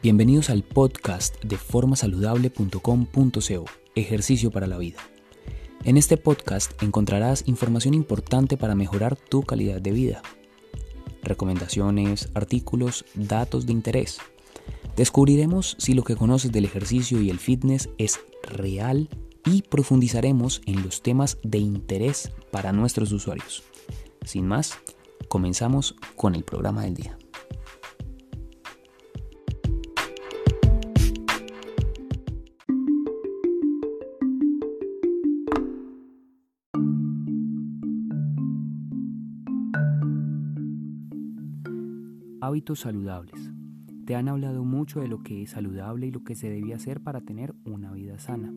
Bienvenidos al podcast de formasaludable.com.co, ejercicio para la vida. En este podcast encontrarás información importante para mejorar tu calidad de vida. Recomendaciones, artículos, datos de interés. Descubriremos si lo que conoces del ejercicio y el fitness es real y profundizaremos en los temas de interés para nuestros usuarios. Sin más, comenzamos con el programa del día. Hábitos saludables. Te han hablado mucho de lo que es saludable y lo que se debe hacer para tener una vida sana.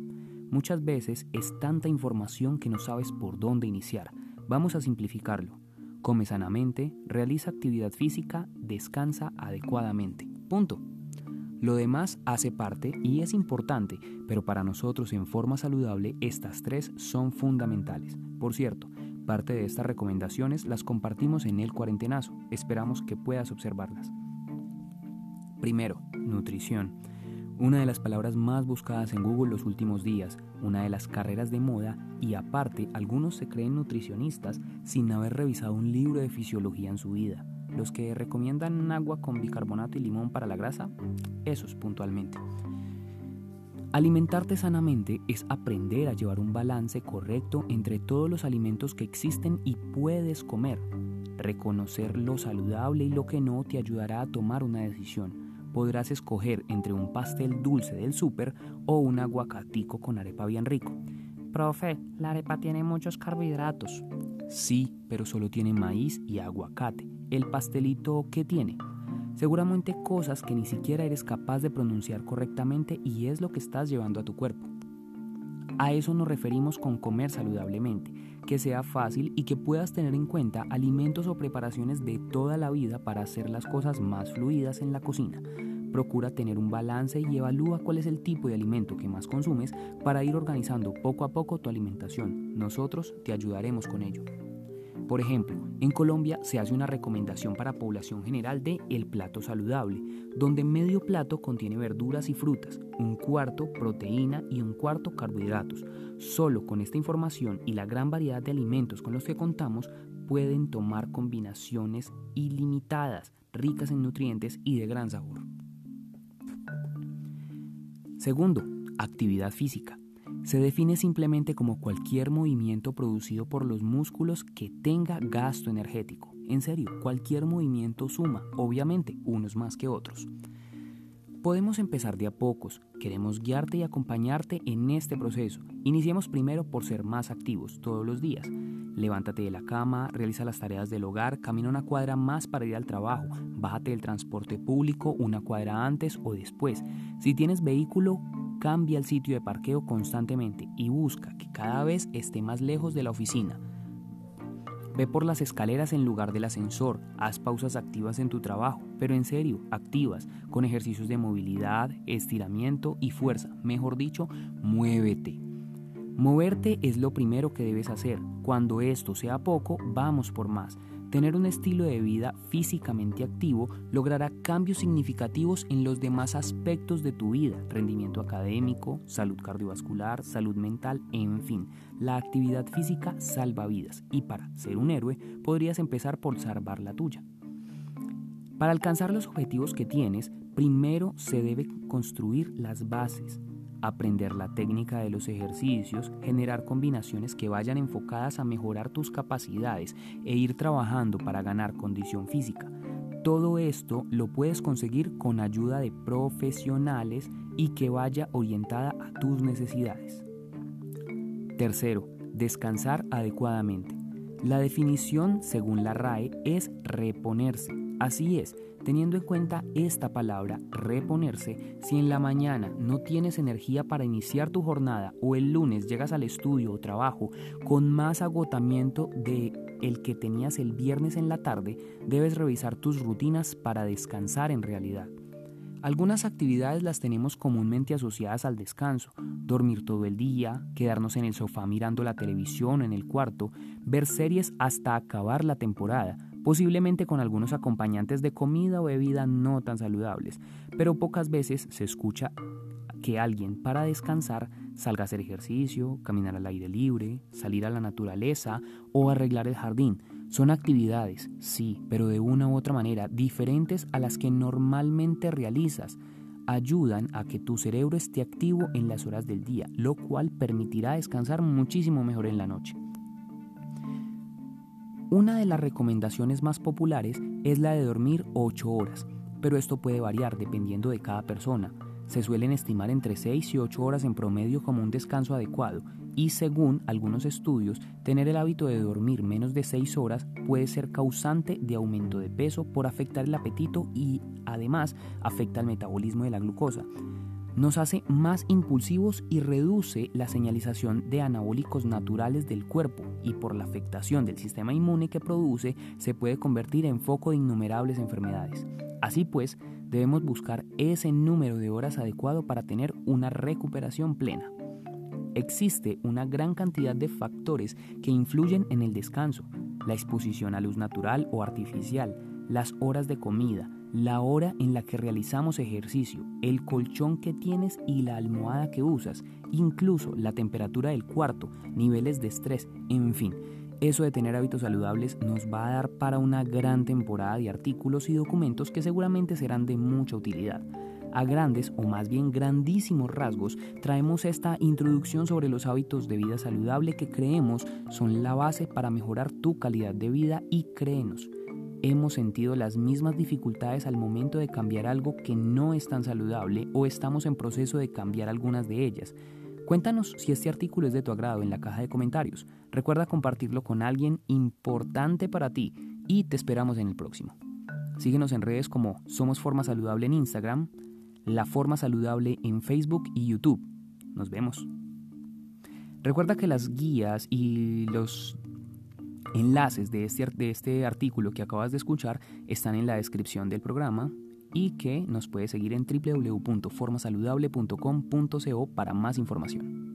Muchas veces es tanta información que no sabes por dónde iniciar. Vamos a simplificarlo. Come sanamente, realiza actividad física, descansa adecuadamente. Punto. Lo demás hace parte y es importante, pero para nosotros en forma saludable estas tres son fundamentales. Por cierto, Parte de estas recomendaciones las compartimos en el cuarentenazo. Esperamos que puedas observarlas. Primero, nutrición. Una de las palabras más buscadas en Google los últimos días, una de las carreras de moda y aparte algunos se creen nutricionistas sin haber revisado un libro de fisiología en su vida. Los que recomiendan agua con bicarbonato y limón para la grasa, esos puntualmente. Alimentarte sanamente es aprender a llevar un balance correcto entre todos los alimentos que existen y puedes comer. Reconocer lo saludable y lo que no te ayudará a tomar una decisión. Podrás escoger entre un pastel dulce del súper o un aguacatico con arepa bien rico. Profe, la arepa tiene muchos carbohidratos. Sí, pero solo tiene maíz y aguacate. ¿El pastelito qué tiene? Seguramente cosas que ni siquiera eres capaz de pronunciar correctamente y es lo que estás llevando a tu cuerpo. A eso nos referimos con comer saludablemente, que sea fácil y que puedas tener en cuenta alimentos o preparaciones de toda la vida para hacer las cosas más fluidas en la cocina. Procura tener un balance y evalúa cuál es el tipo de alimento que más consumes para ir organizando poco a poco tu alimentación. Nosotros te ayudaremos con ello. Por ejemplo, en Colombia se hace una recomendación para población general de el plato saludable, donde medio plato contiene verduras y frutas, un cuarto proteína y un cuarto carbohidratos. Solo con esta información y la gran variedad de alimentos con los que contamos, pueden tomar combinaciones ilimitadas, ricas en nutrientes y de gran sabor. Segundo, actividad física se define simplemente como cualquier movimiento producido por los músculos que tenga gasto energético. En serio, cualquier movimiento suma, obviamente, unos más que otros. Podemos empezar de a pocos, queremos guiarte y acompañarte en este proceso. Iniciemos primero por ser más activos todos los días. Levántate de la cama, realiza las tareas del hogar, camina una cuadra más para ir al trabajo, bájate del transporte público una cuadra antes o después. Si tienes vehículo, Cambia el sitio de parqueo constantemente y busca que cada vez esté más lejos de la oficina. Ve por las escaleras en lugar del ascensor, haz pausas activas en tu trabajo, pero en serio, activas, con ejercicios de movilidad, estiramiento y fuerza, mejor dicho, muévete. Moverte es lo primero que debes hacer. Cuando esto sea poco, vamos por más. Tener un estilo de vida físicamente activo logrará cambios significativos en los demás aspectos de tu vida, rendimiento académico, salud cardiovascular, salud mental, en fin. La actividad física salva vidas y para ser un héroe podrías empezar por salvar la tuya. Para alcanzar los objetivos que tienes, primero se debe construir las bases aprender la técnica de los ejercicios, generar combinaciones que vayan enfocadas a mejorar tus capacidades e ir trabajando para ganar condición física. Todo esto lo puedes conseguir con ayuda de profesionales y que vaya orientada a tus necesidades. Tercero, descansar adecuadamente. La definición, según la RAE, es reponerse. Así es, Teniendo en cuenta esta palabra, reponerse, si en la mañana no tienes energía para iniciar tu jornada o el lunes llegas al estudio o trabajo con más agotamiento de el que tenías el viernes en la tarde, debes revisar tus rutinas para descansar en realidad. Algunas actividades las tenemos comúnmente asociadas al descanso, dormir todo el día, quedarnos en el sofá mirando la televisión en el cuarto, ver series hasta acabar la temporada, posiblemente con algunos acompañantes de comida o bebida no tan saludables, pero pocas veces se escucha que alguien para descansar salga a hacer ejercicio, caminar al aire libre, salir a la naturaleza o arreglar el jardín. Son actividades, sí, pero de una u otra manera diferentes a las que normalmente realizas. Ayudan a que tu cerebro esté activo en las horas del día, lo cual permitirá descansar muchísimo mejor en la noche. Una de las recomendaciones más populares es la de dormir 8 horas, pero esto puede variar dependiendo de cada persona. Se suelen estimar entre 6 y 8 horas en promedio como un descanso adecuado y según algunos estudios, tener el hábito de dormir menos de 6 horas puede ser causante de aumento de peso por afectar el apetito y además afecta el metabolismo de la glucosa. Nos hace más impulsivos y reduce la señalización de anabólicos naturales del cuerpo y por la afectación del sistema inmune que produce se puede convertir en foco de innumerables enfermedades. Así pues, debemos buscar ese número de horas adecuado para tener una recuperación plena. Existe una gran cantidad de factores que influyen en el descanso, la exposición a luz natural o artificial, las horas de comida, la hora en la que realizamos ejercicio, el colchón que tienes y la almohada que usas, incluso la temperatura del cuarto, niveles de estrés, en fin. Eso de tener hábitos saludables nos va a dar para una gran temporada de artículos y documentos que seguramente serán de mucha utilidad. A grandes o más bien grandísimos rasgos traemos esta introducción sobre los hábitos de vida saludable que creemos son la base para mejorar tu calidad de vida y créenos, hemos sentido las mismas dificultades al momento de cambiar algo que no es tan saludable o estamos en proceso de cambiar algunas de ellas. Cuéntanos si este artículo es de tu agrado en la caja de comentarios. Recuerda compartirlo con alguien importante para ti y te esperamos en el próximo. Síguenos en redes como Somos Forma Saludable en Instagram, La Forma Saludable en Facebook y YouTube. Nos vemos. Recuerda que las guías y los enlaces de este, de este artículo que acabas de escuchar están en la descripción del programa y que nos puedes seguir en www.formasaludable.com.co para más información.